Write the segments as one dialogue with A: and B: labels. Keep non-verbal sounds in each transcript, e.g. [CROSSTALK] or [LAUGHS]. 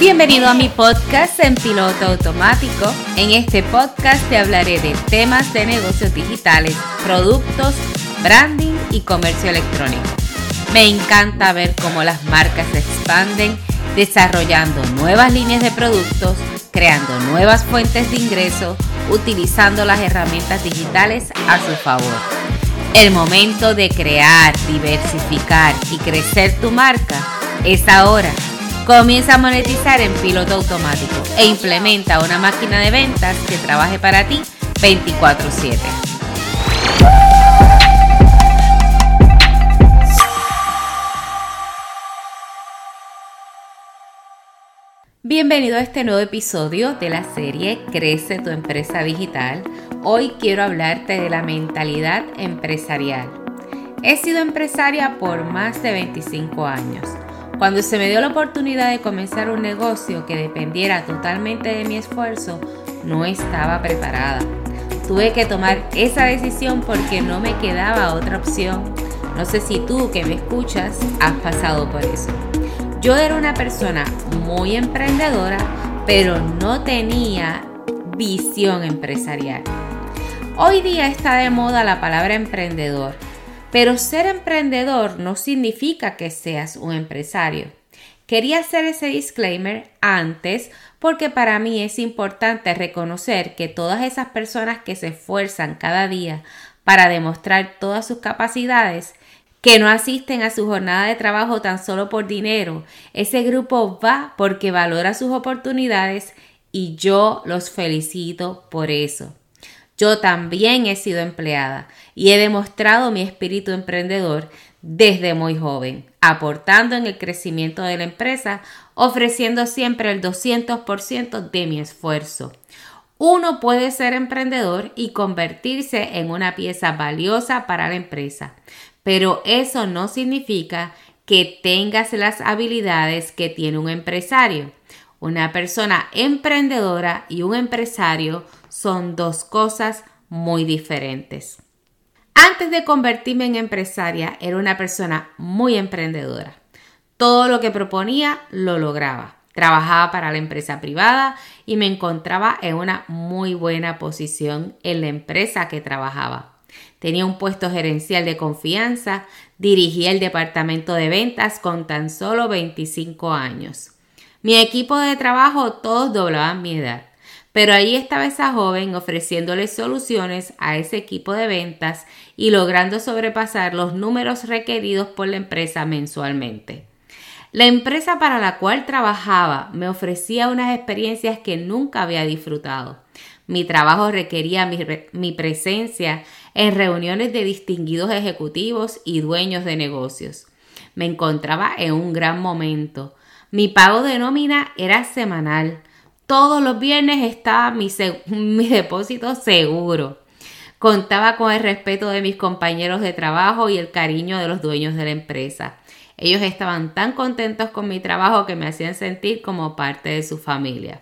A: Bienvenido a mi podcast en piloto automático. En este podcast te hablaré de temas de negocios digitales, productos, branding y comercio electrónico. Me encanta ver cómo las marcas se expanden desarrollando nuevas líneas de productos, creando nuevas fuentes de ingreso, utilizando las herramientas digitales a su favor. El momento de crear, diversificar y crecer tu marca es ahora. Comienza a monetizar en piloto automático e implementa una máquina de ventas que trabaje para ti 24/7. Bienvenido a este nuevo episodio de la serie Crece tu empresa digital. Hoy quiero hablarte de la mentalidad empresarial. He sido empresaria por más de 25 años. Cuando se me dio la oportunidad de comenzar un negocio que dependiera totalmente de mi esfuerzo, no estaba preparada. Tuve que tomar esa decisión porque no me quedaba otra opción. No sé si tú que me escuchas has pasado por eso. Yo era una persona muy emprendedora, pero no tenía visión empresarial. Hoy día está de moda la palabra emprendedor, pero ser emprendedor no significa que seas un empresario. Quería hacer ese disclaimer antes porque para mí es importante reconocer que todas esas personas que se esfuerzan cada día para demostrar todas sus capacidades que no asisten a su jornada de trabajo tan solo por dinero. Ese grupo va porque valora sus oportunidades y yo los felicito por eso. Yo también he sido empleada y he demostrado mi espíritu emprendedor desde muy joven, aportando en el crecimiento de la empresa, ofreciendo siempre el 200% de mi esfuerzo. Uno puede ser emprendedor y convertirse en una pieza valiosa para la empresa, pero eso no significa que tengas las habilidades que tiene un empresario. Una persona emprendedora y un empresario son dos cosas muy diferentes. Antes de convertirme en empresaria, era una persona muy emprendedora. Todo lo que proponía lo lograba. Trabajaba para la empresa privada y me encontraba en una muy buena posición en la empresa que trabajaba. Tenía un puesto gerencial de confianza, dirigía el departamento de ventas con tan solo 25 años. Mi equipo de trabajo todos doblaban mi edad, pero ahí estaba esa joven ofreciéndole soluciones a ese equipo de ventas y logrando sobrepasar los números requeridos por la empresa mensualmente. La empresa para la cual trabajaba me ofrecía unas experiencias que nunca había disfrutado. Mi trabajo requería mi, mi presencia en reuniones de distinguidos ejecutivos y dueños de negocios. Me encontraba en un gran momento. Mi pago de nómina era semanal. Todos los viernes estaba mi, [LAUGHS] mi depósito seguro. Contaba con el respeto de mis compañeros de trabajo y el cariño de los dueños de la empresa. Ellos estaban tan contentos con mi trabajo que me hacían sentir como parte de su familia.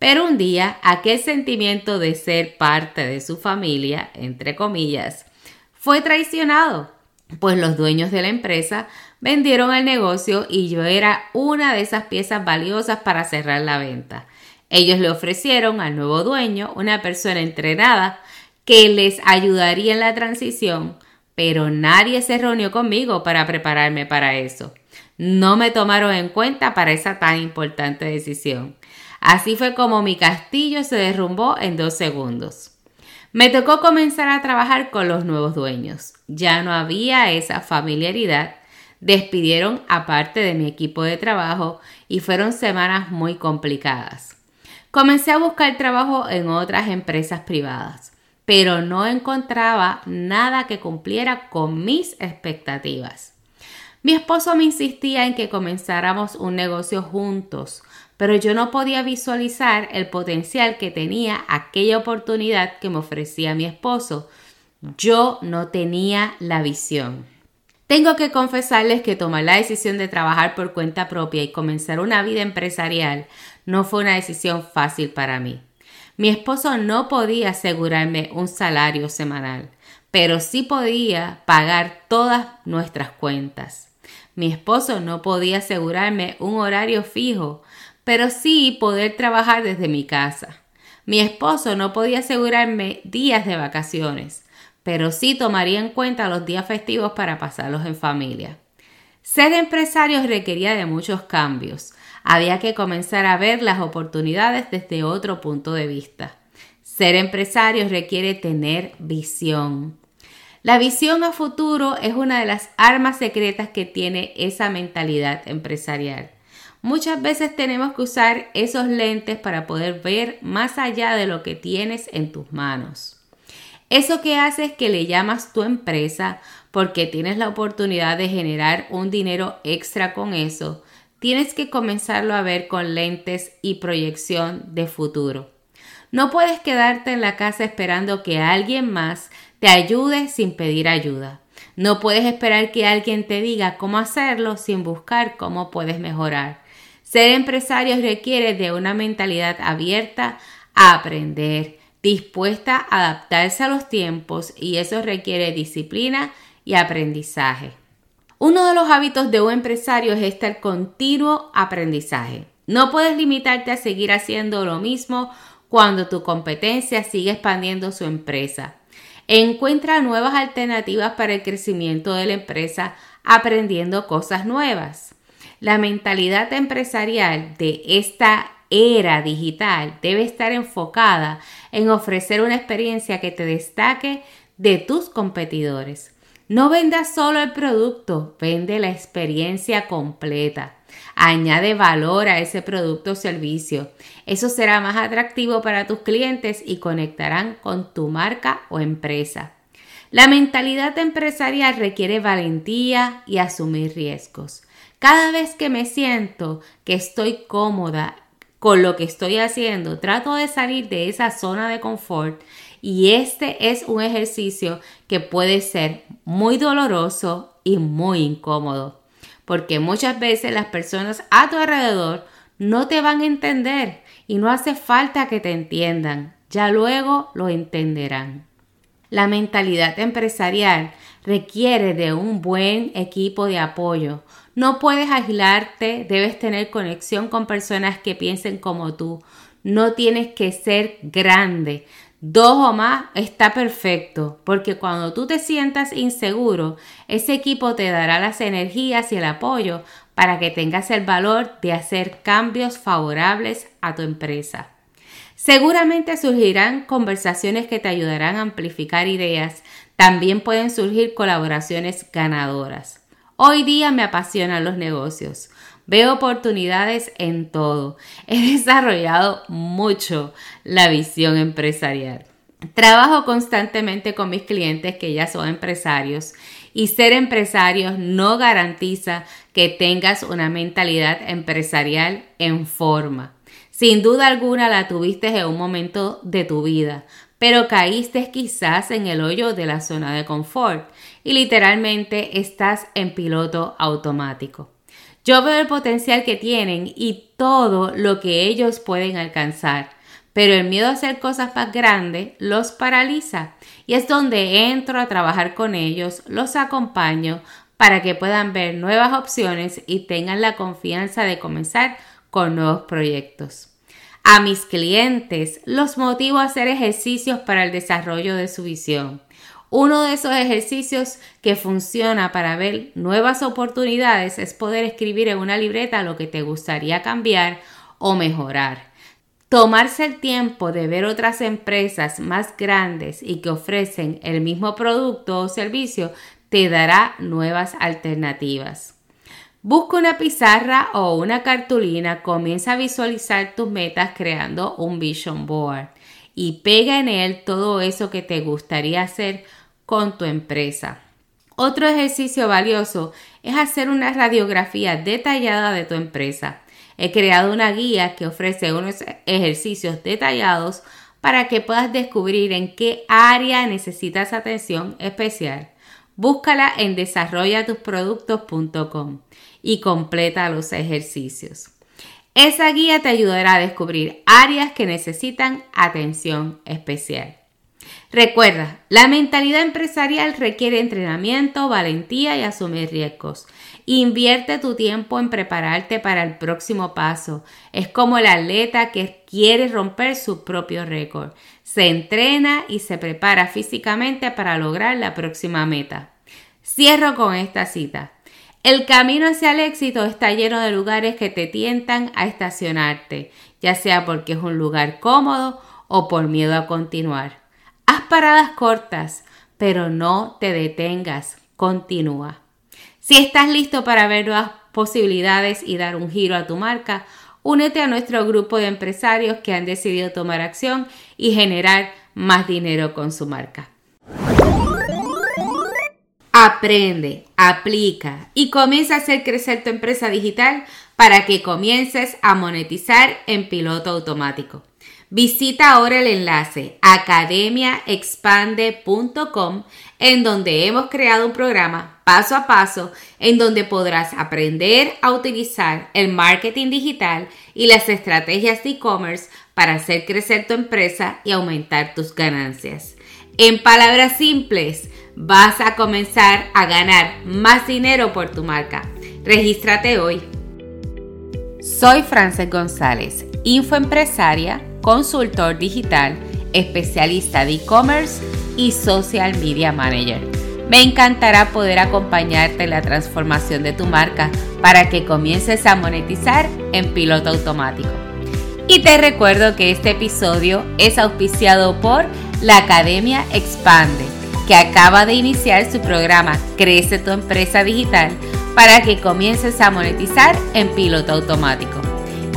A: Pero un día aquel sentimiento de ser parte de su familia, entre comillas, fue traicionado, pues los dueños de la empresa vendieron el negocio y yo era una de esas piezas valiosas para cerrar la venta. Ellos le ofrecieron al nuevo dueño una persona entrenada que les ayudaría en la transición, pero nadie se reunió conmigo para prepararme para eso. No me tomaron en cuenta para esa tan importante decisión. Así fue como mi castillo se derrumbó en dos segundos. Me tocó comenzar a trabajar con los nuevos dueños. Ya no había esa familiaridad. Despidieron a parte de mi equipo de trabajo y fueron semanas muy complicadas. Comencé a buscar trabajo en otras empresas privadas, pero no encontraba nada que cumpliera con mis expectativas. Mi esposo me insistía en que comenzáramos un negocio juntos, pero yo no podía visualizar el potencial que tenía aquella oportunidad que me ofrecía mi esposo. Yo no tenía la visión. Tengo que confesarles que tomar la decisión de trabajar por cuenta propia y comenzar una vida empresarial no fue una decisión fácil para mí. Mi esposo no podía asegurarme un salario semanal, pero sí podía pagar todas nuestras cuentas. Mi esposo no podía asegurarme un horario fijo, pero sí poder trabajar desde mi casa. Mi esposo no podía asegurarme días de vacaciones, pero sí tomaría en cuenta los días festivos para pasarlos en familia. Ser empresario requería de muchos cambios. Había que comenzar a ver las oportunidades desde otro punto de vista. Ser empresario requiere tener visión. La visión a futuro es una de las armas secretas que tiene esa mentalidad empresarial. Muchas veces tenemos que usar esos lentes para poder ver más allá de lo que tienes en tus manos. Eso que haces que le llamas tu empresa porque tienes la oportunidad de generar un dinero extra con eso, tienes que comenzarlo a ver con lentes y proyección de futuro. No puedes quedarte en la casa esperando que alguien más te ayude sin pedir ayuda. No puedes esperar que alguien te diga cómo hacerlo sin buscar cómo puedes mejorar. Ser empresario requiere de una mentalidad abierta a aprender, dispuesta a adaptarse a los tiempos y eso requiere disciplina y aprendizaje. Uno de los hábitos de un empresario es este continuo aprendizaje. No puedes limitarte a seguir haciendo lo mismo cuando tu competencia sigue expandiendo su empresa. Encuentra nuevas alternativas para el crecimiento de la empresa aprendiendo cosas nuevas. La mentalidad empresarial de esta era digital debe estar enfocada en ofrecer una experiencia que te destaque de tus competidores. No vendas solo el producto, vende la experiencia completa. Añade valor a ese producto o servicio. Eso será más atractivo para tus clientes y conectarán con tu marca o empresa. La mentalidad empresarial requiere valentía y asumir riesgos. Cada vez que me siento que estoy cómoda con lo que estoy haciendo, trato de salir de esa zona de confort y este es un ejercicio que puede ser muy doloroso y muy incómodo, porque muchas veces las personas a tu alrededor no te van a entender y no hace falta que te entiendan, ya luego lo entenderán. La mentalidad empresarial requiere de un buen equipo de apoyo, no puedes aislarte, debes tener conexión con personas que piensen como tú. No tienes que ser grande. Dos o más está perfecto, porque cuando tú te sientas inseguro, ese equipo te dará las energías y el apoyo para que tengas el valor de hacer cambios favorables a tu empresa. Seguramente surgirán conversaciones que te ayudarán a amplificar ideas. También pueden surgir colaboraciones ganadoras. Hoy día me apasionan los negocios. Veo oportunidades en todo. He desarrollado mucho la visión empresarial. Trabajo constantemente con mis clientes que ya son empresarios y ser empresarios no garantiza que tengas una mentalidad empresarial en forma. Sin duda alguna la tuviste en un momento de tu vida, pero caíste quizás en el hoyo de la zona de confort y literalmente estás en piloto automático. Yo veo el potencial que tienen y todo lo que ellos pueden alcanzar, pero el miedo a hacer cosas más grandes los paraliza y es donde entro a trabajar con ellos, los acompaño para que puedan ver nuevas opciones y tengan la confianza de comenzar con nuevos proyectos. A mis clientes los motivo a hacer ejercicios para el desarrollo de su visión. Uno de esos ejercicios que funciona para ver nuevas oportunidades es poder escribir en una libreta lo que te gustaría cambiar o mejorar. Tomarse el tiempo de ver otras empresas más grandes y que ofrecen el mismo producto o servicio te dará nuevas alternativas. Busca una pizarra o una cartulina, comienza a visualizar tus metas creando un vision board y pega en él todo eso que te gustaría hacer con tu empresa. Otro ejercicio valioso es hacer una radiografía detallada de tu empresa. He creado una guía que ofrece unos ejercicios detallados para que puedas descubrir en qué área necesitas atención especial. Búscala en desarrollatusproductos.com y completa los ejercicios. Esa guía te ayudará a descubrir áreas que necesitan atención especial. Recuerda, la mentalidad empresarial requiere entrenamiento, valentía y asumir riesgos. Invierte tu tiempo en prepararte para el próximo paso. Es como el atleta que quiere romper su propio récord. Se entrena y se prepara físicamente para lograr la próxima meta. Cierro con esta cita. El camino hacia el éxito está lleno de lugares que te tientan a estacionarte, ya sea porque es un lugar cómodo o por miedo a continuar. Haz paradas cortas, pero no te detengas, continúa. Si estás listo para ver nuevas posibilidades y dar un giro a tu marca, únete a nuestro grupo de empresarios que han decidido tomar acción y generar más dinero con su marca. Aprende, aplica y comienza a hacer crecer tu empresa digital para que comiences a monetizar en piloto automático. Visita ahora el enlace academiaexpande.com en donde hemos creado un programa paso a paso en donde podrás aprender a utilizar el marketing digital y las estrategias de e-commerce para hacer crecer tu empresa y aumentar tus ganancias. En palabras simples, vas a comenzar a ganar más dinero por tu marca. Regístrate hoy. Soy Frances González, infoempresaria consultor digital, especialista de e-commerce y social media manager. Me encantará poder acompañarte en la transformación de tu marca para que comiences a monetizar en piloto automático. Y te recuerdo que este episodio es auspiciado por la Academia Expande, que acaba de iniciar su programa Crece tu empresa digital para que comiences a monetizar en piloto automático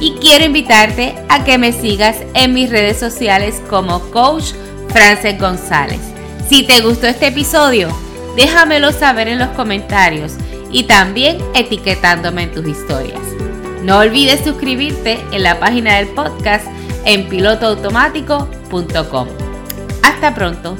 A: y quiero invitarte a que me sigas en mis redes sociales como Coach Frances González. Si te gustó este episodio, déjamelo saber en los comentarios y también etiquetándome en tus historias. No olvides suscribirte en la página del podcast en pilotoautomático.com. Hasta pronto.